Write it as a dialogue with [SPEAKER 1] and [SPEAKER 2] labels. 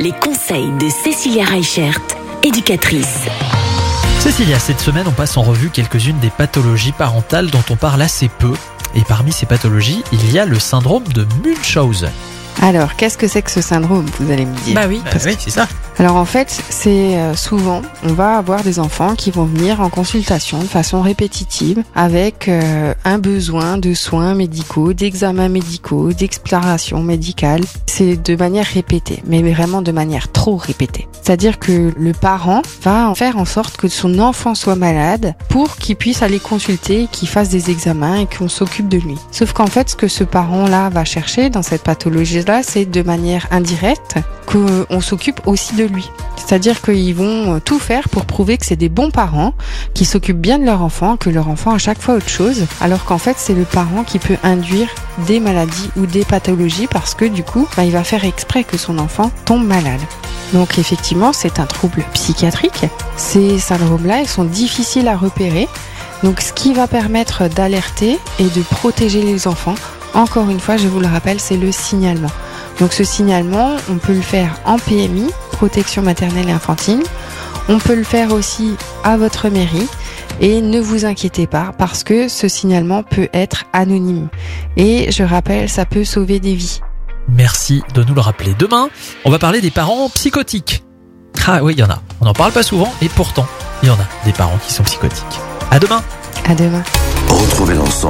[SPEAKER 1] Les conseils de Cécilia Reichert, éducatrice.
[SPEAKER 2] Cécilia, cette semaine, on passe en revue quelques-unes des pathologies parentales dont on parle assez peu. Et parmi ces pathologies, il y a le syndrome de Munchausen.
[SPEAKER 3] Alors, qu'est-ce que c'est que ce syndrome, vous allez me dire
[SPEAKER 2] Bah oui, oui c'est ça.
[SPEAKER 3] Alors en fait, c'est euh, souvent, on va avoir des enfants qui vont venir en consultation de façon répétitive avec euh, un besoin de soins médicaux, d'examens médicaux, d'exploration médicale. C'est de manière répétée, mais vraiment de manière trop répétée. C'est-à-dire que le parent va en faire en sorte que son enfant soit malade pour qu'il puisse aller consulter, qu'il fasse des examens et qu'on s'occupe de lui. Sauf qu'en fait, ce que ce parent-là va chercher dans cette pathologie-là, c'est de manière indirecte qu'on s'occupe aussi de lui. C'est-à-dire qu'ils vont tout faire pour prouver que c'est des bons parents, qui s'occupent bien de leur enfant, que leur enfant a chaque fois autre chose, alors qu'en fait c'est le parent qui peut induire des maladies ou des pathologies parce que du coup, bah, il va faire exprès que son enfant tombe malade. Donc effectivement, c'est un trouble psychiatrique. Ces syndromes-là, ils sont difficiles à repérer. Donc ce qui va permettre d'alerter et de protéger les enfants, encore une fois, je vous le rappelle, c'est le signalement. Donc ce signalement, on peut le faire en PMI, protection maternelle et infantile. On peut le faire aussi à votre mairie. Et ne vous inquiétez pas parce que ce signalement peut être anonyme. Et je rappelle, ça peut sauver des vies.
[SPEAKER 2] Merci de nous le rappeler. Demain, on va parler des parents psychotiques. Ah oui, il y en a. On n'en parle pas souvent et pourtant, il y en a des parents qui sont psychotiques. À demain.
[SPEAKER 3] À demain.
[SPEAKER 4] Retrouvez